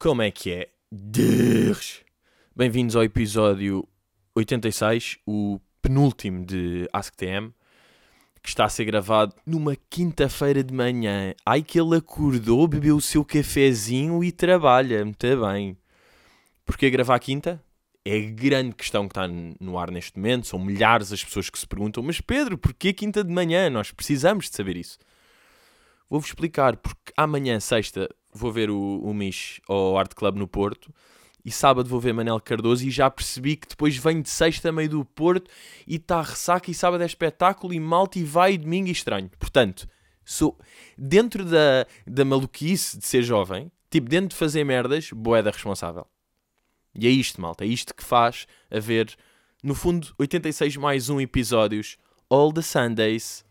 Como é que é? Deus. Bem-vindos ao episódio 86, o penúltimo de AskTM, que está a ser gravado numa quinta-feira de manhã. Ai que ele acordou, bebeu o seu cafezinho e trabalha. Muito bem. Porquê gravar quinta? É a grande questão que está no ar neste momento. São milhares as pessoas que se perguntam: Mas Pedro, porquê quinta de manhã? Nós precisamos de saber isso. Vou-vos explicar, porque amanhã, sexta, vou ver o, o Mish ao Art Club no Porto e sábado vou ver Manel Cardoso e já percebi que depois vem de sexta meio do Porto e está ressaca e sábado é espetáculo e malta e vai e domingo e estranho. Portanto, sou dentro da, da maluquice de ser jovem, tipo dentro de fazer merdas, boeda responsável. E é isto, malta, é isto que faz haver, no fundo, 86 mais um episódios, all the Sundays,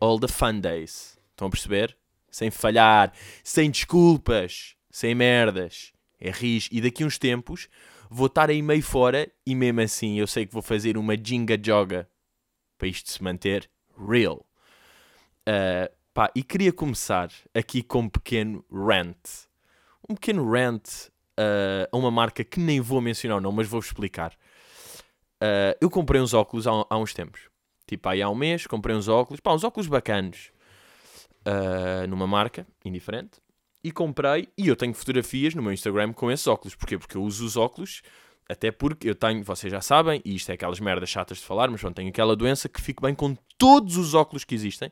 all the fun days. Estão a perceber? Sem falhar, sem desculpas, sem merdas. É ris. E daqui uns tempos vou estar aí meio fora e mesmo assim eu sei que vou fazer uma jinga joga para isto se manter real. Uh, pá, e queria começar aqui com um pequeno rant. Um pequeno rant uh, a uma marca que nem vou mencionar não, mas vou-vos explicar. Uh, eu comprei uns óculos há, há, uns tempos. Tipo, aí há um mês comprei uns óculos. Pá, uns óculos bacanos uh, numa marca indiferente e comprei e eu tenho fotografias no meu Instagram com esses óculos. Porquê? Porque eu uso os óculos, até porque eu tenho, vocês já sabem, e isto é aquelas merdas chatas de falar, mas pronto, tenho aquela doença que fico bem com todos os óculos que existem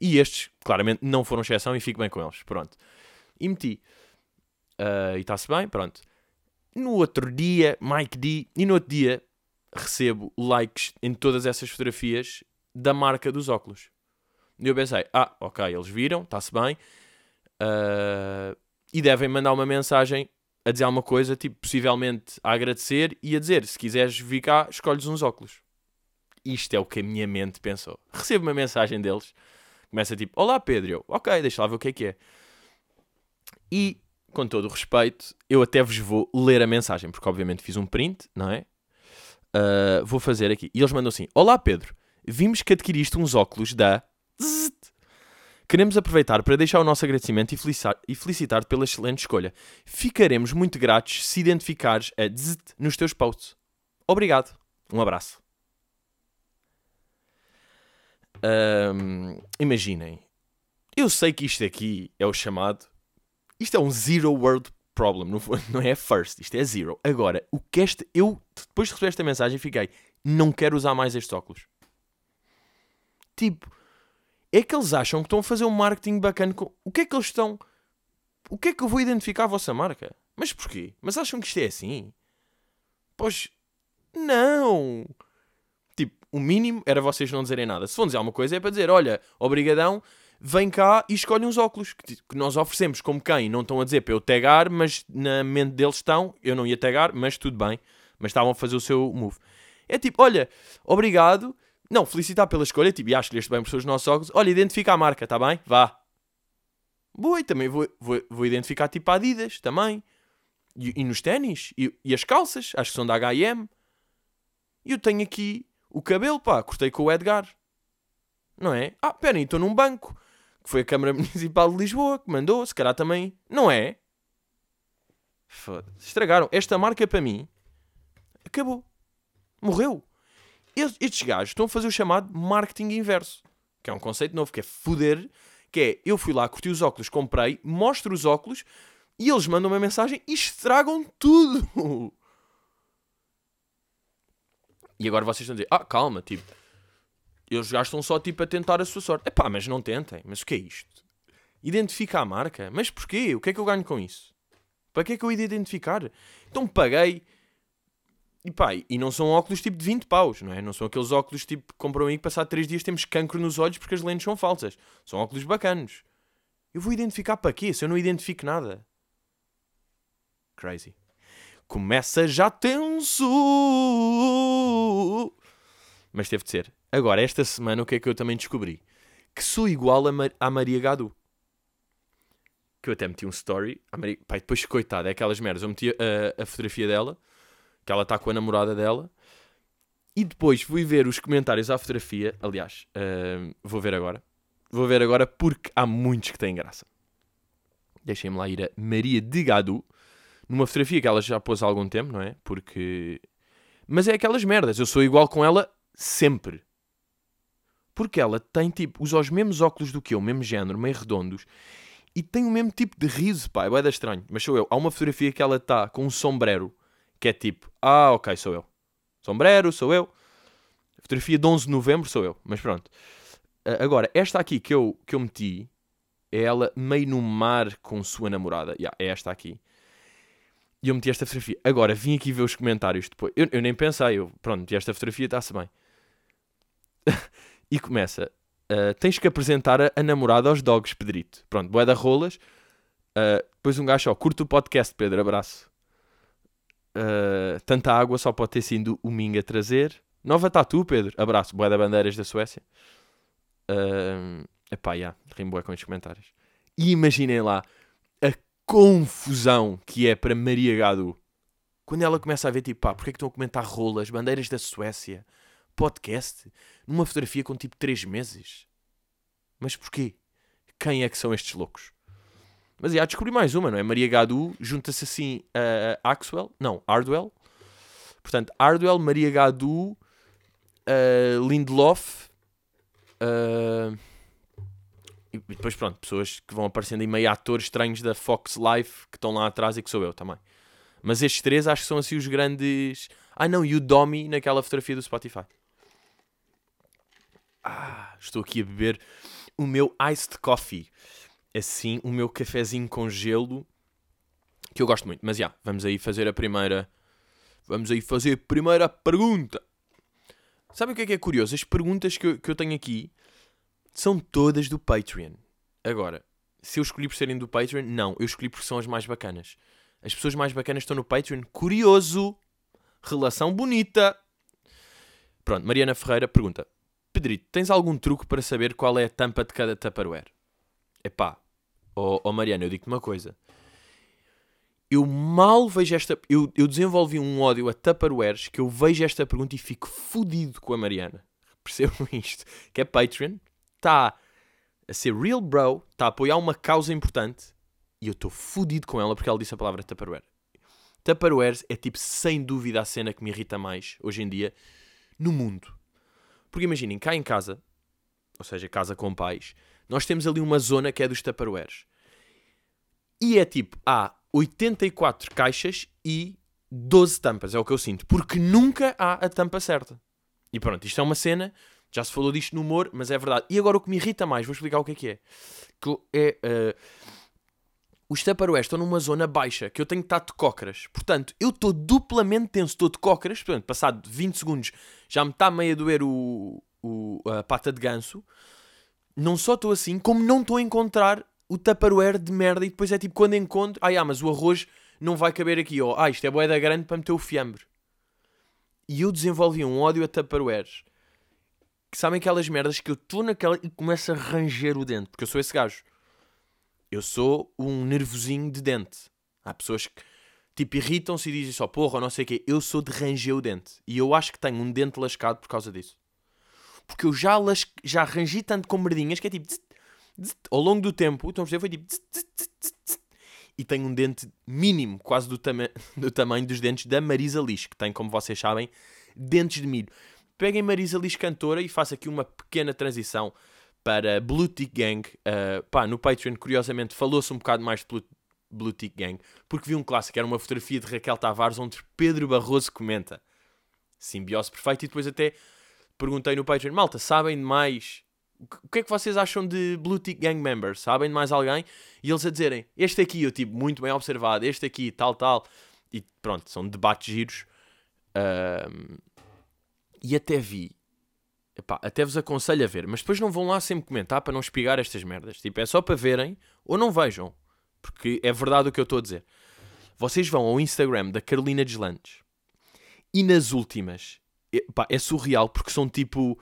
e estes, claramente, não foram exceção e fico bem com eles. Pronto. E meti. Uh, e está-se bem, pronto. No outro dia, Mike D, e no outro dia recebo likes em todas essas fotografias da marca dos óculos. E eu pensei, ah, ok, eles viram, está-se bem, uh, e devem mandar uma mensagem a dizer alguma coisa, tipo, possivelmente a agradecer e a dizer, se quiseres vir cá, escolhes uns óculos. Isto é o que a minha mente pensou. Recebo uma mensagem deles, começa tipo, olá Pedro, eu, ok, deixa lá ver o que é que é. E, com todo o respeito, eu até vos vou ler a mensagem, porque obviamente fiz um print, não é? Uh, vou fazer aqui. E eles mandam assim, olá Pedro, vimos que adquiriste uns óculos da Queremos aproveitar para deixar o nosso agradecimento e felicitar, e felicitar pela excelente escolha. Ficaremos muito gratos se identificares a dzzt nos teus posts. Obrigado. Um abraço. Um, imaginem. Eu sei que isto aqui é o chamado. Isto é um zero word problem. Não, não é first. Isto é zero. Agora, o que este. Eu, depois de receber esta mensagem, fiquei. Não quero usar mais estes óculos. Tipo é que eles acham que estão a fazer um marketing bacana. Com... O que é que eles estão. O que é que eu vou identificar a vossa marca? Mas porquê? Mas acham que isto é assim? Pois. Não! Tipo, o mínimo era vocês não dizerem nada. Se vão dizer alguma coisa é para dizer: olha, obrigadão, vem cá e escolhe uns óculos que, nós oferecemos como quem não estão a dizer para eu tagar, mas na mente deles estão. Eu não ia tagar, mas tudo bem. Mas estavam a fazer o seu move. É tipo: olha, obrigado não, felicitar pela escolha, tipo, e acho que estes bem por os nossos óculos. Olha, identifica a marca, tá bem? Vá. Boa, e também vou, vou, vou identificar tipo a Adidas, também. E, e nos ténis, e, e, as calças, acho que são da H&M. E eu tenho aqui o cabelo, pá, cortei com o Edgar. Não é? Ah, pera estou num banco. Que foi a Câmara Municipal de Lisboa que mandou, se calhar também. Não é? Foda-se. Estragaram. Esta marca para mim acabou. Morreu estes gajos estão a fazer o chamado marketing inverso, que é um conceito novo, que é foder, que é, eu fui lá, curti os óculos, comprei, mostro os óculos, e eles mandam uma mensagem e estragam tudo. E agora vocês estão a dizer, ah, calma, tipo, eles gastam só tipo a tentar a sua sorte. Epá, mas não tentem. Mas o que é isto? Identifica a marca. Mas porquê? O que é que eu ganho com isso? Para que é que eu ia identificar? Então paguei e pá, e não são óculos tipo de 20 paus, não é? Não são aqueles óculos tipo que compram aí que passar 3 dias temos cancro nos olhos porque as lentes são falsas. São óculos bacanos. Eu vou identificar para quê se eu não identifico nada? Crazy. Começa já tenso! Mas teve de ser. Agora, esta semana, o que é que eu também descobri? Que sou igual a, Mar à Maria Gadu. Que eu até meti um story. Maria... Pai, depois, coitada, é aquelas merdas. Eu meti a fotografia dela que ela está com a namorada dela. E depois fui ver os comentários à fotografia. Aliás, uh, vou ver agora. Vou ver agora porque há muitos que têm graça. Deixem-me lá ir a Maria de Gadu numa fotografia que ela já pôs há algum tempo, não é? Porque. Mas é aquelas merdas, eu sou igual com ela sempre. Porque ela tem tipo, usa os mesmos óculos do que eu, mesmo género, meio redondos, e tem o mesmo tipo de riso, pá, é estranho. Mas sou eu. Há uma fotografia que ela está com um sombrero, que é tipo, ah, ok, sou eu. Sombrero, sou eu. Fotografia de 11 de novembro, sou eu. Mas pronto. Agora, esta aqui que eu, que eu meti, é ela meio no mar com sua namorada. Yeah, é esta aqui. E eu meti esta fotografia. Agora, vim aqui ver os comentários depois. Eu, eu nem pensei, eu, pronto, meti esta fotografia, está-se bem. e começa. Uh, tens que apresentar a, a, namorada aos dogs, Pedrito. Pronto, boé da rolas. Uh, depois um gajo, ó, curto o podcast, Pedro, abraço. Uh, tanta água só pode ter sido o Minga trazer. Nova tatu, Pedro, abraço. Boé da bandeiras da Suécia. Uh, epá, já, yeah, com estes comentários. E imaginem lá a confusão que é para Maria Gadu. Quando ela começa a ver, tipo, pá, porque é que estão a comentar rolas, bandeiras da Suécia, podcast, numa fotografia com tipo 3 meses? Mas porquê? Quem é que são estes loucos? Mas já descobri mais uma, não é? Maria Gadu junta-se assim a Axwell, não, Hardwell. Portanto, Hardwell, Maria Gadu, uh, Lindelof, Uh, e depois, pronto, pessoas que vão aparecendo em meio atores estranhos da Fox Life que estão lá atrás e que sou eu também. Mas estes três acho que são assim os grandes. Ah, não, e o Domi naquela fotografia do Spotify. Ah, estou aqui a beber o meu iced coffee. Assim, o meu cafezinho com gelo que eu gosto muito. Mas já, yeah, vamos aí fazer a primeira. Vamos aí fazer a primeira pergunta. Sabe o que é que é curioso? As perguntas que eu, que eu tenho aqui são todas do Patreon. Agora, se eu escolhi por serem do Patreon, não. Eu escolhi porque são as mais bacanas. As pessoas mais bacanas estão no Patreon. Curioso. Relação bonita. Pronto, Mariana Ferreira pergunta: Pedrito, tens algum truque para saber qual é a tampa de cada Tupperware? Epá, oh, oh Mariana, eu digo-te uma coisa eu mal vejo esta. Eu, eu desenvolvi um ódio a Tupperwares que eu vejo esta pergunta e fico fodido com a Mariana. Percebam isto? Que é Patreon, está a ser real bro, está a apoiar uma causa importante e eu estou fodido com ela porque ela disse a palavra Tupperware. Tupperwares é tipo, sem dúvida, a cena que me irrita mais hoje em dia no mundo. Porque imaginem, cá em casa, ou seja, casa com pais, nós temos ali uma zona que é dos Tupperwares. E é tipo, há 84 caixas e 12 tampas, é o que eu sinto. Porque nunca há a tampa certa. E pronto, isto é uma cena, já se falou disto no humor, mas é verdade. E agora o que me irrita mais, vou explicar o que é que é. Que é uh, os Tupperwares estão numa zona baixa, que eu tenho que estar de cócaras. Portanto, eu estou duplamente tenso, estou de cócaras. Portanto, passado 20 segundos, já me está meio a doer o, o, a pata de ganso. Não só estou assim, como não estou a encontrar o Tupperware de merda e depois é tipo quando encontro, ai ah, mas o arroz não vai caber aqui, ou ah, isto é boeda grande para meter o fiambre. E eu desenvolvi um ódio a Tupperwares. Que sabem aquelas merdas que eu estou naquela e começo a ranger o dente, porque eu sou esse gajo. Eu sou um nervosinho de dente. Há pessoas que tipo irritam-se e dizem só porra ou não sei o quê. Eu sou de ranger o dente. E eu acho que tenho um dente lascado por causa disso. Porque eu já, las... já rangi tanto com merdinhas que é tipo ao longo do tempo, estão a perceber? Foi tipo. E tem um dente mínimo, quase do, tama do tamanho dos dentes da Marisa Liz, que tem, como vocês sabem, dentes de milho. Peguem Marisa Liz cantora e faço aqui uma pequena transição para Blue Tick Gang. Uh, pá, no Patreon, curiosamente, falou-se um bocado mais de Blue, Blue Tick Gang, porque vi um clássico, era uma fotografia de Raquel Tavares, onde Pedro Barroso comenta. Simbiose perfeito. E depois até perguntei no Patreon, malta, sabem mais o que é que vocês acham de Blue Tick Gang members? Sabem de mais alguém? E eles a dizerem, este aqui, eu tipo, muito bem observado, este aqui, tal, tal. E pronto, são debates giros. Um, e até vi, epá, até vos aconselho a ver, mas depois não vão lá sempre comentar para não espigar estas merdas. Tipo, é só para verem ou não vejam. Porque é verdade o que eu estou a dizer. Vocês vão ao Instagram da Carolina Deslandes e nas últimas, epá, é surreal porque são tipo,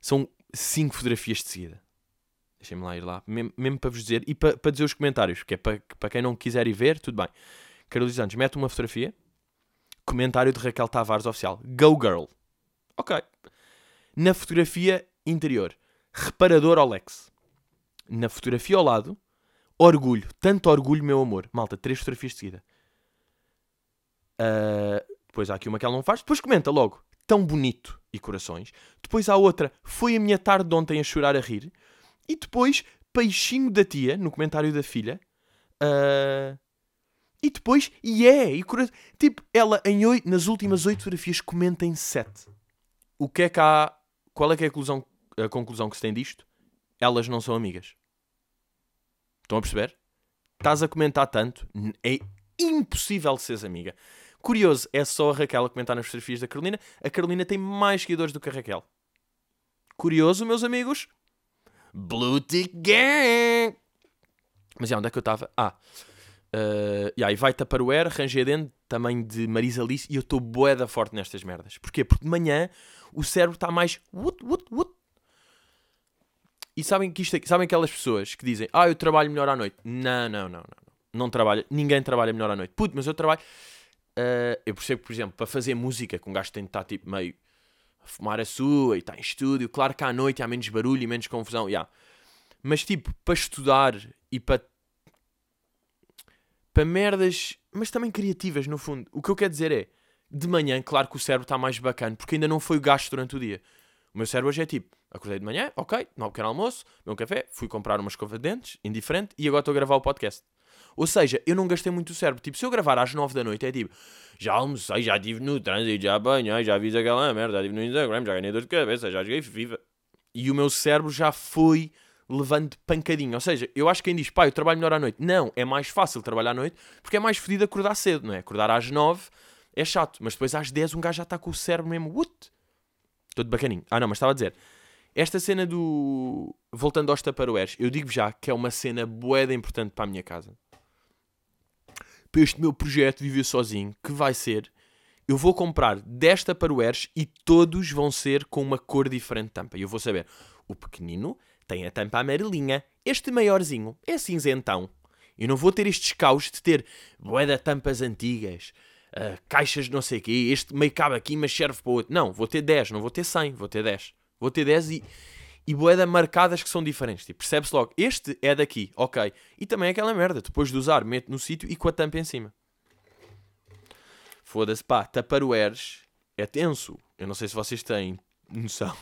são 5 fotografias de seguida. Deixem-me lá ir lá, mesmo, mesmo para vos dizer, e para, para dizer os comentários, que é para, para quem não quiser ir ver, tudo bem. Carlos Santos mete uma fotografia, comentário de Raquel Tavares oficial, Go Girl. Ok. Na fotografia interior, reparador Olex. Na fotografia ao lado, orgulho, tanto orgulho, meu amor. Malta, três fotografias de seguida. Uh, depois há aqui uma que ela não faz. Depois comenta logo, tão bonito e corações. Depois há outra, foi a minha tarde de ontem a chorar a rir. E depois, peixinho da tia, no comentário da filha. Uh, e depois, e é, e coração. Tipo, ela em oito, nas últimas oito fotografias comenta em sete. O que é que há. Qual é que é a conclusão, a conclusão que se tem disto? Elas não são amigas. Estão a perceber? Estás a comentar tanto, é impossível seres amiga. Curioso, é só a Raquel a comentar nas fotografias da Carolina. A Carolina tem mais seguidores do que a Raquel. Curioso, meus amigos. Blue Tick Gang! Mas já, onde é que eu estava? Ah, uh, yeah, e vai air, dentro, também de Marisa Alice, e eu estou boeda forte nestas merdas. Porquê? Porque de manhã o cérebro está mais. Wut, wut, wut. E sabem que isto é, sabem aquelas pessoas que dizem, ah, eu trabalho melhor à noite. Não, não, não, não. Não trabalha, ninguém trabalha melhor à noite. Puto, mas eu trabalho. Uh, eu percebo por exemplo, para fazer música, que um gajo tem de estar tipo meio a fumar a sua e está em estúdio, claro que à noite há menos barulho e menos confusão, yeah. mas tipo, para estudar e para para merdas, mas também criativas no fundo. O que eu quero dizer é, de manhã, claro que o cérebro está mais bacana, porque ainda não foi gasto durante o dia. O meu cérebro hoje é tipo, acordei de manhã, ok, não pequeno almoço, meu um café, fui comprar uma escova de dentes, indiferente, e agora estou a gravar o podcast. Ou seja, eu não gastei muito o cérebro. Tipo, se eu gravar às 9 da noite, é tipo, já almocei, já estive no trânsito, já banhei, já fiz aquela merda, já estive no Instagram, já ganhei dor de cabeça, já joguei FIFA. E o meu cérebro já foi levando pancadinho. Ou seja, eu acho que quem diz, pá, eu trabalho melhor à noite. Não, é mais fácil trabalhar à noite porque é mais fodido acordar cedo, não é? Acordar às 9 é chato, mas depois às 10 um gajo já está com o cérebro mesmo, what? Todo bacaninho. Ah, não, mas estava a dizer, esta cena do. Voltando aos taparoeiros, eu digo já que é uma cena boeda importante para a minha casa para este meu projeto Viver Sozinho, que vai ser, eu vou comprar 10 Tupperwares e todos vão ser com uma cor diferente de tampa. E eu vou saber, o pequenino tem a tampa amarelinha, este maiorzinho é cinzentão. Eu não vou ter estes caos de ter boeda tampas antigas, uh, caixas de não sei o quê, este meio cabe aqui, mas serve para o outro. Não, vou ter 10, não vou ter 100, vou ter 10. Vou ter 10 e e boeda marcadas que são diferentes. Tipo, percebe-se logo, este é daqui, ok. E também é aquela merda, depois de usar, mete no sítio e com a tampa em cima. Foda-se, pá, Tupperwares é tenso. Eu não sei se vocês têm noção.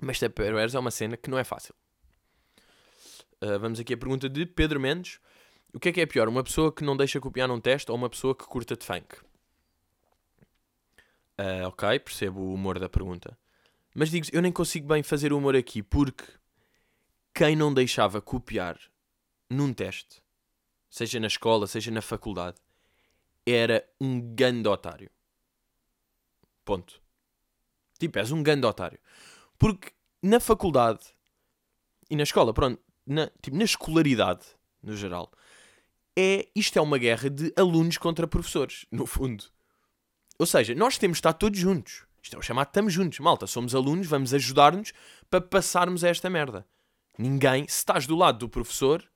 Mas Tupperwares é uma cena que não é fácil. Uh, vamos aqui a pergunta de Pedro Mendes. O que é que é pior, uma pessoa que não deixa copiar num teste ou uma pessoa que curta de funk? Uh, ok, percebo o humor da pergunta. Mas digo eu nem consigo bem fazer humor aqui porque quem não deixava copiar num teste, seja na escola, seja na faculdade, era um gando otário. Ponto. Tipo, és um gando otário. Porque na faculdade e na escola, pronto, na, tipo, na escolaridade, no geral, é, isto é uma guerra de alunos contra professores, no fundo. Ou seja, nós temos de estar todos juntos. Isto é o chamado estamos juntos, malta. Somos alunos, vamos ajudar-nos para passarmos a esta merda. Ninguém, se estás do lado do professor,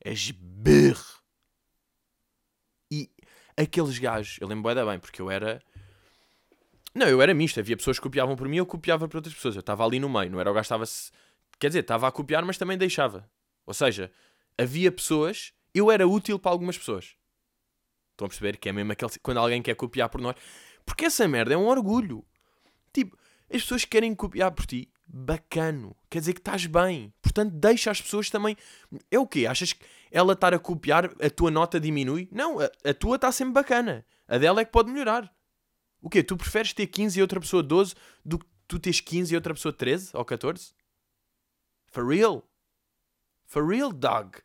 és berro. E aqueles gajos, eu lembro bem, porque eu era. Não, eu era misto. Havia pessoas que copiavam por mim, eu copiava por outras pessoas. Eu estava ali no meio, não era o gajo estava. Quer dizer, estava a copiar, mas também deixava. Ou seja, havia pessoas. Eu era útil para algumas pessoas. Estão a perceber que é mesmo aquele. Quando alguém quer copiar por nós. Porque essa merda é um orgulho. Tipo, as pessoas querem copiar por ti. Bacano. Quer dizer que estás bem. Portanto, deixa as pessoas também. É o quê? Achas que ela estar a copiar, a tua nota diminui? Não, a, a tua está sempre bacana. A dela é que pode melhorar. O quê? Tu preferes ter 15 e outra pessoa 12 do que tu teres 15 e outra pessoa 13 ou 14? For real? For real, dog?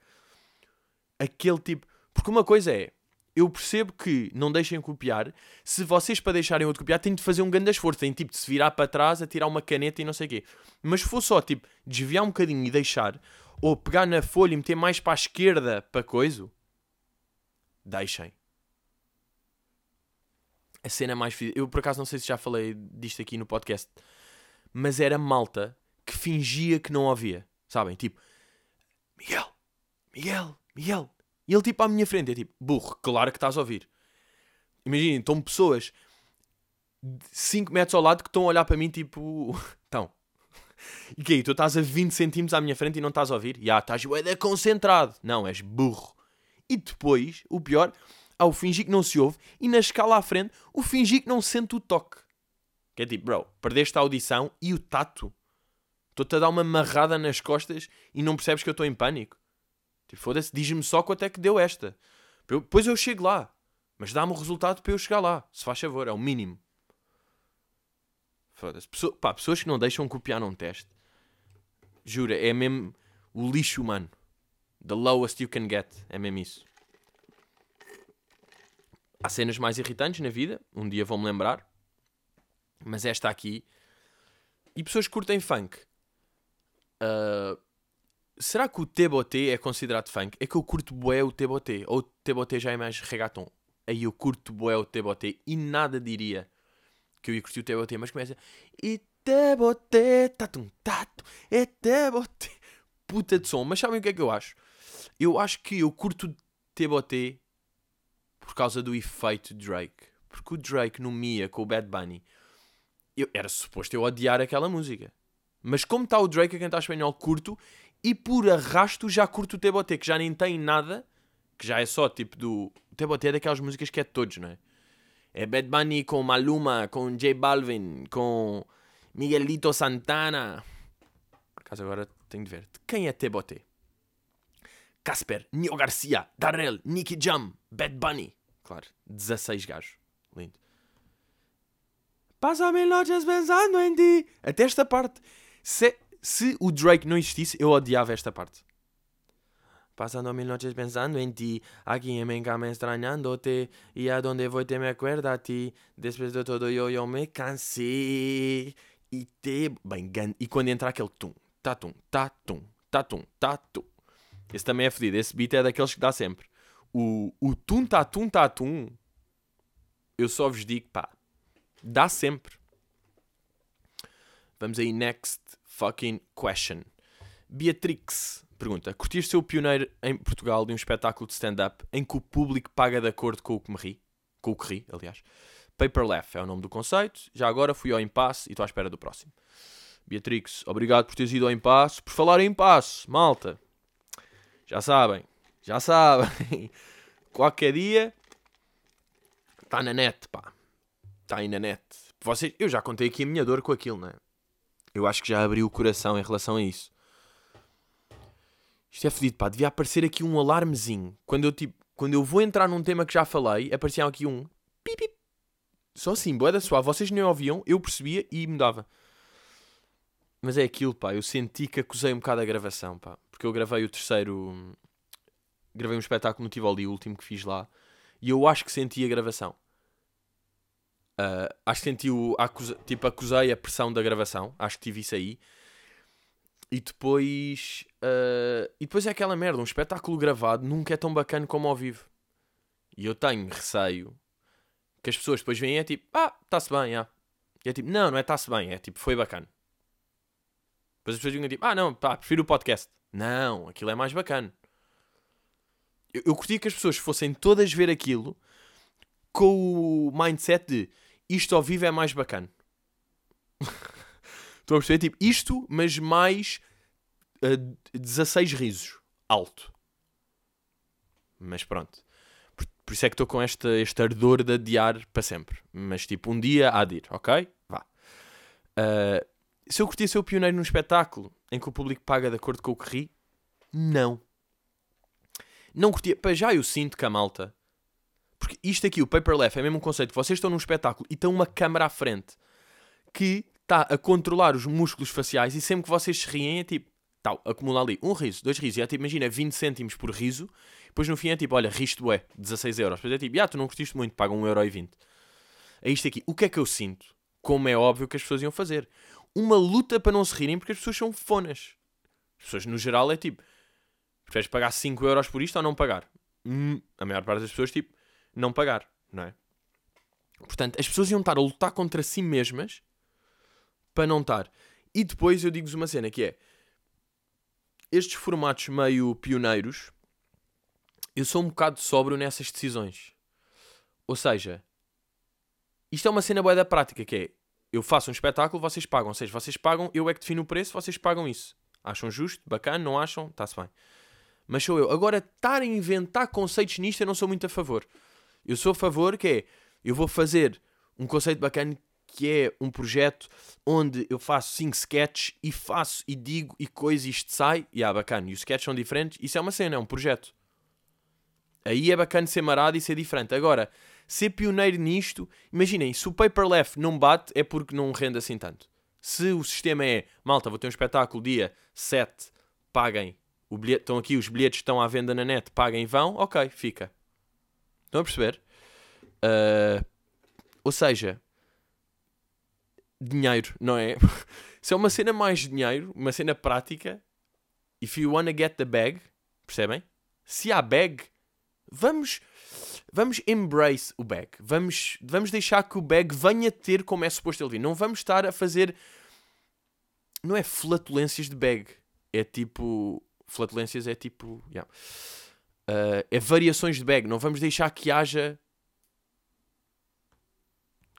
Aquele tipo. Porque uma coisa é eu percebo que não deixem copiar. Se vocês, para deixarem outro copiar, têm de fazer um grande esforço. Têm tipo de se virar para trás, a tirar uma caneta e não sei o quê. Mas se for só tipo desviar um bocadinho e deixar, ou pegar na folha e meter mais para a esquerda para coisa, deixem. A cena mais. Eu por acaso não sei se já falei disto aqui no podcast, mas era malta que fingia que não ouvia. Sabem? Tipo, Miguel, Miguel, Miguel, e ele tipo à minha frente, é tipo, burro, claro que estás a ouvir. Imaginem, estão pessoas 5 metros ao lado que estão a olhar para mim tipo, então. E que aí, tu estás a 20 centímetros à minha frente e não estás a ouvir? Já, estás ué, concentrado. Não, és burro. E depois, o pior, há o fingir que não se ouve e na escala à frente o fingir que não sente o toque. Que é tipo, bro, perdeste a audição e o tato. Estou-te a dar uma marrada nas costas e não percebes que eu estou em pânico. Tipo, foda-se, diz-me só quanto é que deu esta. Depois eu chego lá. Mas dá-me o resultado para eu chegar lá. Se faz favor, é o mínimo. Foda-se. Pessoa, pá, pessoas que não deixam copiar num teste. Jura, é mesmo o lixo humano. The lowest you can get. É mesmo isso. Há cenas mais irritantes na vida. Um dia vou-me lembrar. Mas esta aqui. E pessoas que curtem funk. Uh, será que o T-Boté é considerado funk? É que eu curto bué o T-Boté. Ou o T-Boté já é mais reggaeton aí eu curto bué o T-Boté e nada diria que eu ia curtir o T-Boté, mas começa e T-Boté, tatum, tatum, é T-Boté, puta de som. Mas sabem o que é que eu acho? Eu acho que eu curto T-Boté por causa do efeito Drake. Porque o Drake no Mia com o Bad Bunny, eu, era suposto eu odiar aquela música. Mas como está o Drake a cantar espanhol, curto. E por arrasto já curto o T-Boté, que já nem tem nada que já é só tipo do. O até daquelas músicas que é de todos, não é? É Bad Bunny com Maluma, com J Balvin, com Miguelito Santana. Por acaso agora tenho de ver. De quem é Teboté? Casper, Nio Garcia, Darrell, Nicky Jam, Bad Bunny. Claro, 16 gajos. Lindo. Passa-me noches pensando em ti. Até esta parte. Se, se o Drake não existisse, eu odiava esta parte. Pasando mil noches pensando en ti, aquí en mi cama extrañándote, y a donde voy te me acuerda a ti. Después de todo yo, yo me cansei. E te. Bem, e quando entra aquele tum, tatum, tatum, tatum, tatum. Esse também é fedido. Esse beat é daqueles que dá sempre. O, o tum, tatum, tatum. Eu só vos digo, pá. Dá sempre. Vamos aí, next fucking question. Beatrix Pergunta: Curtiste ser o pioneiro em Portugal de um espetáculo de stand-up em que o público paga de acordo com o que me ri? Com o que ri, aliás. Paper Laugh é o nome do conceito. Já agora fui ao impasse e estou à espera do próximo. Beatrix, obrigado por teres ido ao impasse. Por falar em impasse, malta. Já sabem, já sabem. Qualquer dia está na net, pá. Está aí na net. Vocês, eu já contei aqui a minha dor com aquilo, não é? Eu acho que já abri o coração em relação a isso. Isto é fedido, pá. Devia aparecer aqui um alarmezinho. Quando eu, tipo, quando eu vou entrar num tema que já falei, aparecia aqui um pip, Só assim, boeda suave. Vocês nem ouviam, eu percebia e mudava. Mas é aquilo, pá. Eu senti que acusei um bocado a gravação, pá. Porque eu gravei o terceiro. Gravei um espetáculo no Tivoli, o último que fiz lá. E eu acho que senti a gravação. Uh, acho que senti o. Acusa, tipo, acusei a pressão da gravação. Acho que tive isso aí. E depois. Uh, e depois é aquela merda, um espetáculo gravado nunca é tão bacana como ao vivo. E eu tenho receio que as pessoas depois veem é tipo, ah, está-se bem, ah. E é tipo, não, não é está-se bem, é tipo, foi bacana. Depois as pessoas dizem tipo, ah, não, pá, prefiro o podcast. Não, aquilo é mais bacana. Eu, eu que as pessoas fossem todas ver aquilo com o mindset de isto ao vivo é mais bacana. Estão a perceber? Tipo, isto, mas mais uh, eh, 16 risos. Alto. Mas pronto. Por, por isso é que estou com esta, este ardor de adiar para sempre. Mas tipo, um dia há de ir, ok? Vá. Uh, se eu curtia ser o pioneiro num espetáculo em que o público paga de acordo com o que ri, não. Não curtia. Para já eu sinto que a malta. Porque isto aqui, o paper laugh, é mesmo um conceito. Vocês estão num espetáculo e estão uma câmara à frente que está a controlar os músculos faciais e sempre que vocês se riem é tipo, tal, acumula ali um riso, dois risos, e é tipo, imagina 20 cêntimos por riso, depois no fim é tipo, olha, riste é 16 euros. Depois é tipo, ah, tu não curtiste muito, paga 1,20€. É isto aqui. O que é que eu sinto? Como é óbvio que as pessoas iam fazer. Uma luta para não se rirem porque as pessoas são fonas. As pessoas no geral é tipo, preferes pagar 5 euros por isto ou não pagar? Hum, a maior parte das pessoas tipo, não pagar, não é? Portanto, as pessoas iam estar a lutar contra si mesmas para não estar. E depois eu digo-vos uma cena que é estes formatos meio pioneiros, eu sou um bocado sóbrio nessas decisões. Ou seja, isto é uma cena boa da prática, que é eu faço um espetáculo, vocês pagam. Ou seja, vocês pagam, eu é que defino o preço, vocês pagam isso. Acham justo? Bacana? Não acham? Está-se bem. Mas sou eu. Agora, estar a inventar conceitos nisto, eu não sou muito a favor. Eu sou a favor que é, eu vou fazer um conceito bacana que é um projeto onde eu faço 5 sketches e faço e digo e coisa e isto sai, e ah, bacana, e os sketches são diferentes, isso é uma cena, é um projeto. Aí é bacana ser marado e ser diferente. Agora, ser pioneiro nisto, imaginem, se o paper left não bate é porque não rende assim tanto. Se o sistema é, malta, vou ter um espetáculo dia 7, paguem, o bilhete, estão aqui, os bilhetes estão à venda na net, paguem e vão, ok, fica. Estão a perceber? Uh, ou seja, dinheiro, não é? Se é uma cena mais dinheiro, uma cena prática, if you wanna get the bag, percebem? Se há bag, vamos vamos embrace o bag. Vamos, vamos deixar que o bag venha ter como é suposto ele vir. Não vamos estar a fazer. Não é flatulências de bag. É tipo. Flatulências é tipo. Yeah. Uh, é variações de bag. Não vamos deixar que haja.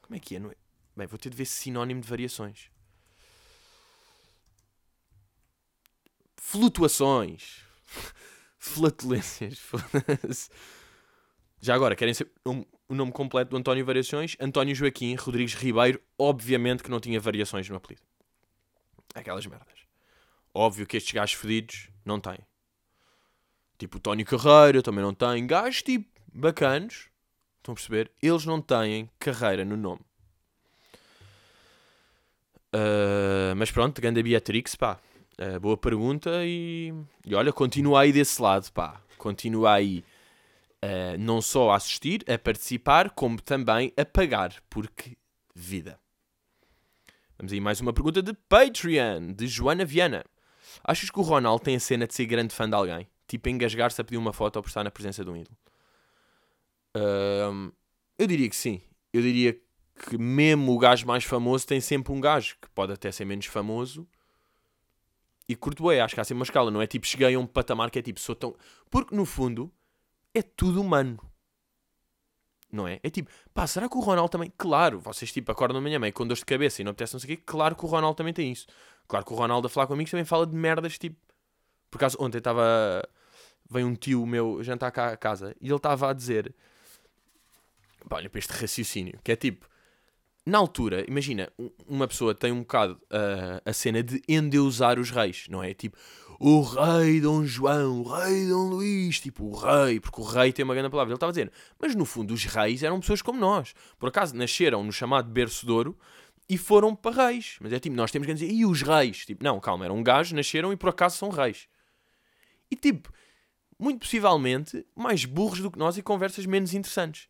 Como é que é? Não é? Bem, vou ter de ver sinónimo de variações. Flutuações. Flatulências. Já agora, querem ser um, o nome completo do António Variações? António Joaquim Rodrigues Ribeiro, obviamente que não tinha variações no apelido. Aquelas merdas. Óbvio que estes gajos fedidos não têm. Tipo o Tónio Carreira também não tem. Gajos tipo bacanos. Estão a perceber? Eles não têm carreira no nome. Uh, mas pronto, grande Beatrix, pá. Uh, boa pergunta e, e olha, continua aí desse lado, pá. Continua aí uh, não só a assistir, a participar, como também a pagar, porque vida. Vamos aí mais uma pergunta de Patreon, de Joana Viana. Achas que o Ronaldo tem a cena de ser grande fã de alguém? Tipo, engasgar-se a pedir uma foto por estar na presença de um ídolo? Eu diria que sim. Eu diria que mesmo o gajo mais famoso tem sempre um gajo que pode até ser menos famoso e curto bem. Acho que há sempre uma escala. Não é tipo, cheguei a um patamar que é tipo, sou tão. Porque no fundo, é tudo humano. Não é? É tipo, pá, será que o Ronaldo também? Claro, vocês tipo acordam amanhã meio com dor de cabeça e não apetece não sei o quê. Claro que o Ronaldo também tem isso. Claro que o Ronaldo a falar comigo também fala de merdas tipo. Por acaso, ontem estava. Veio um tio meu jantar cá a casa e ele estava a dizer. Pá, olha para este raciocínio, que é tipo. Na altura, imagina, uma pessoa tem um bocado uh, a cena de endeusar os reis, não é? Tipo, o rei Dom João, o rei Dom Luís, tipo o rei, porque o rei tem uma grande palavra. Ele estava a dizer, mas no fundo os reis eram pessoas como nós. Por acaso nasceram no chamado berço de ouro e foram para reis. Mas é tipo, nós temos que dizer, e os reis? Tipo, não, calma, eram gajos, nasceram e por acaso são reis. E tipo, muito possivelmente mais burros do que nós e conversas menos interessantes.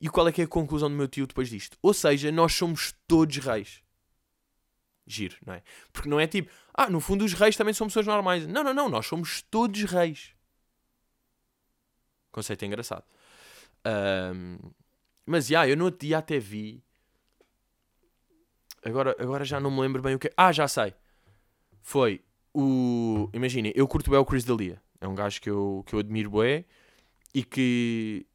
E qual é que é a conclusão do meu tio depois disto? Ou seja, nós somos todos reis giro, não é? Porque não é tipo, ah, no fundo os reis também são pessoas normais. Não, não, não, nós somos todos reis. Conceito engraçado. Um, mas, já, yeah, eu no outro dia até vi. Agora, agora já não me lembro bem o que. Ah, já sei. Foi o. Imaginem, eu curto bem o Chris D'Elia. É um gajo que eu, que eu admiro bem e que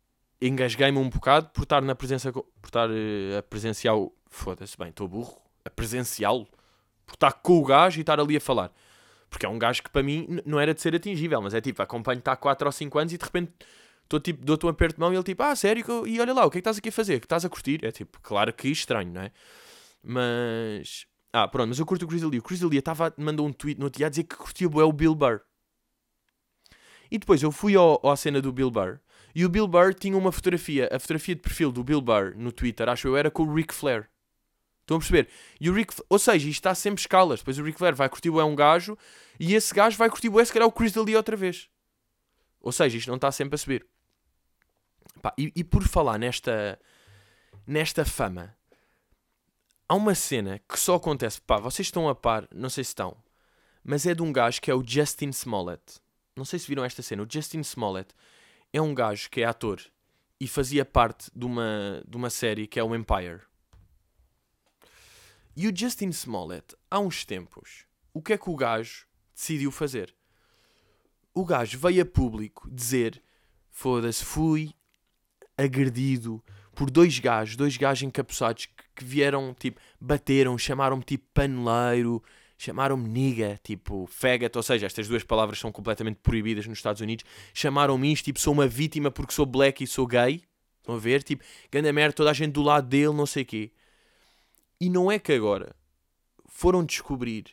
engasguei-me um bocado por estar na presença. por estar uh, a presencial. Foda-se bem, estou burro. A presencial por estar com o gajo e estar ali a falar. Porque é um gajo que para mim não era de ser atingível, mas é tipo, acompanho-te há 4 ou 5 anos e de repente estou tipo, dou-te um aperto de mão e ele tipo, ah, sério? E olha lá, o que é que estás aqui a fazer? Que estás a curtir? É tipo, claro que estranho, não é? Mas. Ah, pronto, mas eu curto o Chris D'Elia. O Chris estava, mandou um tweet no outro dia a dizer que curtia o Bill Burr. E depois eu fui ao, à cena do Bill Burr e o Bill Burr tinha uma fotografia, a fotografia de perfil do Bill Burr no Twitter, acho eu, era com o Ric Flair. Estão a perceber? E o Rick, ou seja, isto está sempre escalas. Depois o Rick Flair vai curtir o é um gajo e esse gajo vai curtir o é se calhar o Chris D'Elia outra vez. Ou seja, isto não está sempre a subir. Pá, e, e, por falar nesta, nesta fama, há uma cena que só acontece. Pá, vocês estão a par, não sei se estão, mas é de um gajo que é o Justin Smollett. Não sei se viram esta cena. O Justin Smollett é um gajo que é ator e fazia parte de uma, de uma série que é o Empire. E o Justin Smollett, há uns tempos, o que é que o gajo decidiu fazer? O gajo veio a público dizer: foda-se, fui agredido por dois gajos, dois gajos encapuçados que, que vieram, tipo, bateram, chamaram-me tipo paneleiro, chamaram-me niga, tipo faggot, ou seja, estas duas palavras são completamente proibidas nos Estados Unidos. Chamaram-me isto, tipo, sou uma vítima porque sou black e sou gay. Estão a ver? Tipo, grande merda, toda a gente do lado dele, não sei o quê. E não é que agora foram descobrir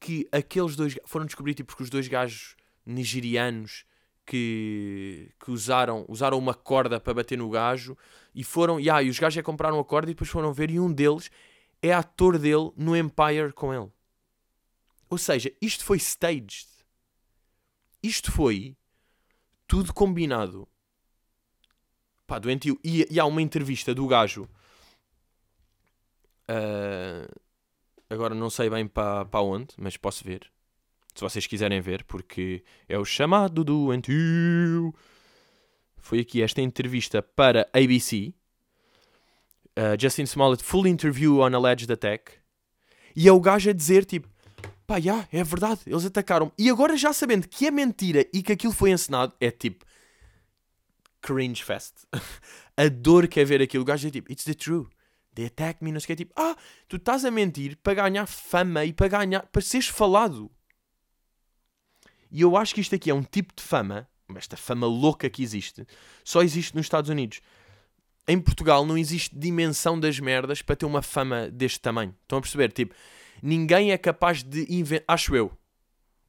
que aqueles dois. Foram descobrir, tipo, que os dois gajos nigerianos que, que usaram, usaram uma corda para bater no gajo e foram. Yeah, e os gajos é compraram a corda e depois foram ver e um deles é ator dele no Empire com ele. Ou seja, isto foi staged. Isto foi tudo combinado. Pá, doentio. E, e há uma entrevista do gajo. Uh, agora não sei bem para pa onde, mas posso ver. Se vocês quiserem ver, porque é o chamado doentio. Foi aqui esta entrevista para ABC. Uh, Justin Smollett, full interview on alleged attack. E é o gajo a dizer, tipo, pá, yeah, é verdade, eles atacaram. E agora já sabendo que é mentira e que aquilo foi encenado, é tipo, cringe fest. a dor que é ver aquilo. O gajo é tipo, it's the truth. They attack me, não sei o que. É tipo, ah, tu estás a mentir para ganhar fama e para ganhar, para seres falado. E eu acho que isto aqui é um tipo de fama, esta fama louca que existe, só existe nos Estados Unidos. Em Portugal não existe dimensão das merdas para ter uma fama deste tamanho. Estão a perceber? Tipo, ninguém é capaz de inventar. Acho eu.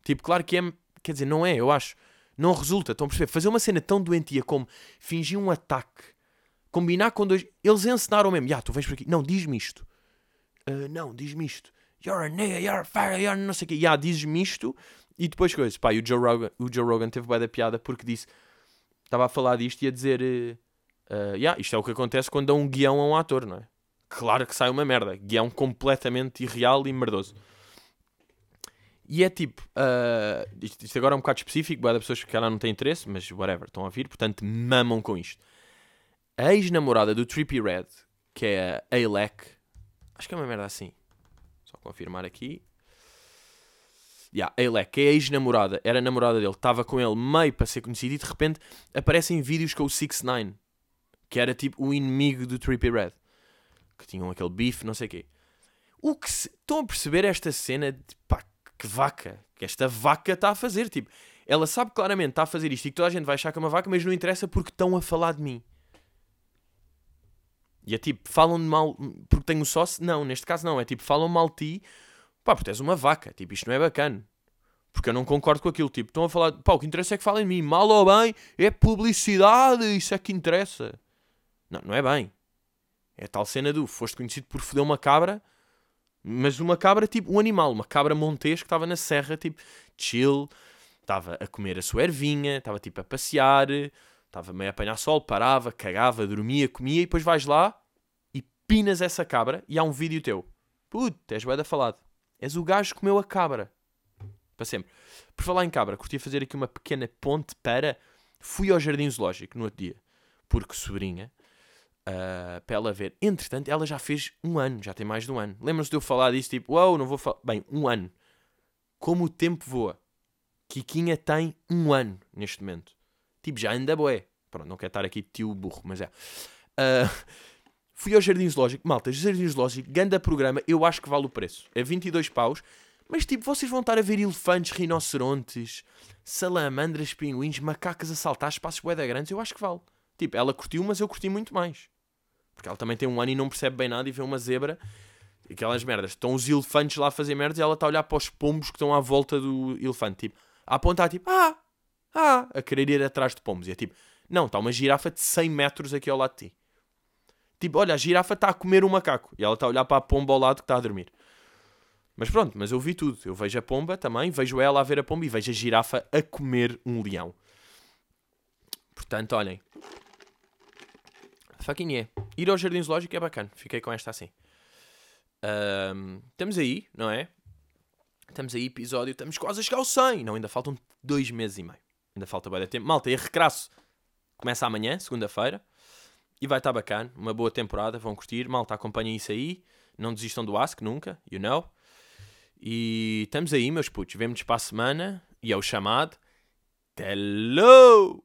Tipo, claro que é. Quer dizer, não é, eu acho. Não resulta. Estão a perceber? Fazer uma cena tão doentia como fingir um ataque, combinar com dois. Eles ensinaram mesmo. Ya, tu vens por aqui. Não, diz-me isto. Uh, não, diz-me isto. You're a nigga, you're a fire, you're não sei o quê. Ya, dizes-me isto. E depois coisas. Pá, e o Joe Rogan, o Joe Rogan teve bem da piada porque disse. Estava a falar disto e a dizer. Uh, yeah, isto é o que acontece quando dá um guião a um ator, não é? Claro que sai uma merda. Guião completamente irreal e merdoso. E é tipo, uh, isto, isto, agora é um bocado específico, boa pessoas que ela não têm interesse, mas whatever, estão a vir, portanto mamam com isto. A ex-namorada do Trippy Red, que é a Alec, acho que é uma merda assim, só confirmar aqui. Yeah, Alec, que é a ex-namorada, era namorada dele, estava com ele meio para ser conhecido e de repente aparecem vídeos com o 6 9 que era tipo o inimigo do Trippy Red, que tinham aquele bife, não sei o quê. O que se... estão a perceber esta cena de pá, que vaca, que esta vaca está a fazer. Tipo, ela sabe claramente está a fazer isto e que toda a gente vai achar que é uma vaca, mas não interessa porque estão a falar de mim. E é tipo, falam de mal porque tenho sócio? Não, neste caso não. É tipo, falam mal de ti, pá, porque és uma vaca. Tipo, isto não é bacana. Porque eu não concordo com aquilo. Tipo, estão a falar, pá, o que interessa é que falem de mim. Mal ou bem, é publicidade, isso é que interessa. Não, não é bem. É tal cena do foste conhecido por foder uma cabra mas uma cabra, tipo, um animal, uma cabra montês que estava na serra, tipo, chill, estava a comer a sua ervinha, estava tipo a passear, estava meio a apanhar sol, parava, cagava, dormia, comia e depois vais lá e pinas essa cabra e há um vídeo teu. Puto, és da falado. És o gajo que comeu a cabra. Para sempre. Por falar em cabra, curtia fazer aqui uma pequena ponte para. Fui ao Jardim Zoológico no outro dia, porque sobrinha uh, para ela ver. Entretanto, ela já fez um ano, já tem mais de um ano. Lembram-se de eu falar disso, tipo, uau, wow, não vou falar. Bem, um ano. Como o tempo voa. Kikinha tem um ano neste momento. Tipo, já anda boé. Pronto, não quero estar aqui tio burro, mas é. Uh, fui ao Jardim Zoológico. Malta, Jardim Zoológico, ganda programa, eu acho que vale o preço. É 22 paus. Mas tipo, vocês vão estar a ver elefantes, rinocerontes, salamandras, pinguins, macacas a saltar, espaços bué grandes, eu acho que vale. Tipo, ela curtiu, mas eu curti muito mais. Porque ela também tem um ano e não percebe bem nada e vê uma zebra. Aquelas merdas. Estão os elefantes lá a fazer merdas e ela está a olhar para os pombos que estão à volta do elefante. Tipo, a apontar, tipo, ah, ah, a querer ir atrás de pombos. E é tipo, não, está uma girafa de 100 metros aqui ao lado de ti. Tipo, olha, a girafa está a comer um macaco. E ela está a olhar para a pomba ao lado que está a dormir. Mas pronto, mas eu vi tudo. Eu vejo a pomba também, vejo ela a ver a pomba e vejo a girafa a comer um leão. Portanto, olhem, Fucking. Ir ao Jardim Zoológico é bacana. Fiquei com esta assim. Um, estamos aí, não é? Estamos aí, episódio. Estamos quase a chegar ao 100. Não, ainda faltam dois meses e meio. Ainda falta bem de tempo. Malta, e recrasso começa amanhã, segunda-feira. E vai estar bacana. Uma boa temporada. Vão curtir. Malta, acompanhem isso aí. Não desistam do Ask nunca. You know. E estamos aí, meus putos. Vemo-nos para a semana. E é o chamado. Hello!